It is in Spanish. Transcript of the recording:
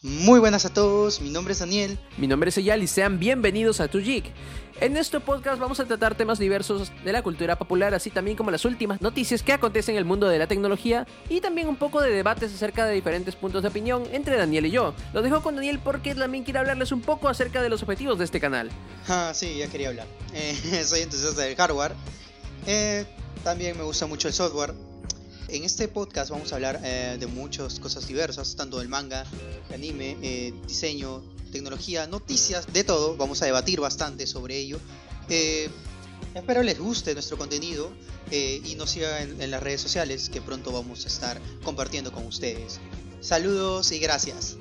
Muy buenas a todos, mi nombre es Daniel. Mi nombre es Eyal y sean bienvenidos a Tu Geek. En este podcast vamos a tratar temas diversos de la cultura popular, así también como las últimas noticias que acontecen en el mundo de la tecnología y también un poco de debates acerca de diferentes puntos de opinión entre Daniel y yo. Lo dejo con Daniel porque también quiere hablarles un poco acerca de los objetivos de este canal. Ah, sí, ya quería hablar. Eh, soy entusiasta del hardware. Eh, también me gusta mucho el software. En este podcast vamos a hablar eh, de muchas cosas diversas, tanto del manga, anime, eh, diseño, tecnología, noticias, de todo. Vamos a debatir bastante sobre ello. Eh, espero les guste nuestro contenido y nos sigan en las redes sociales que pronto vamos a estar compartiendo con ustedes. Saludos y gracias.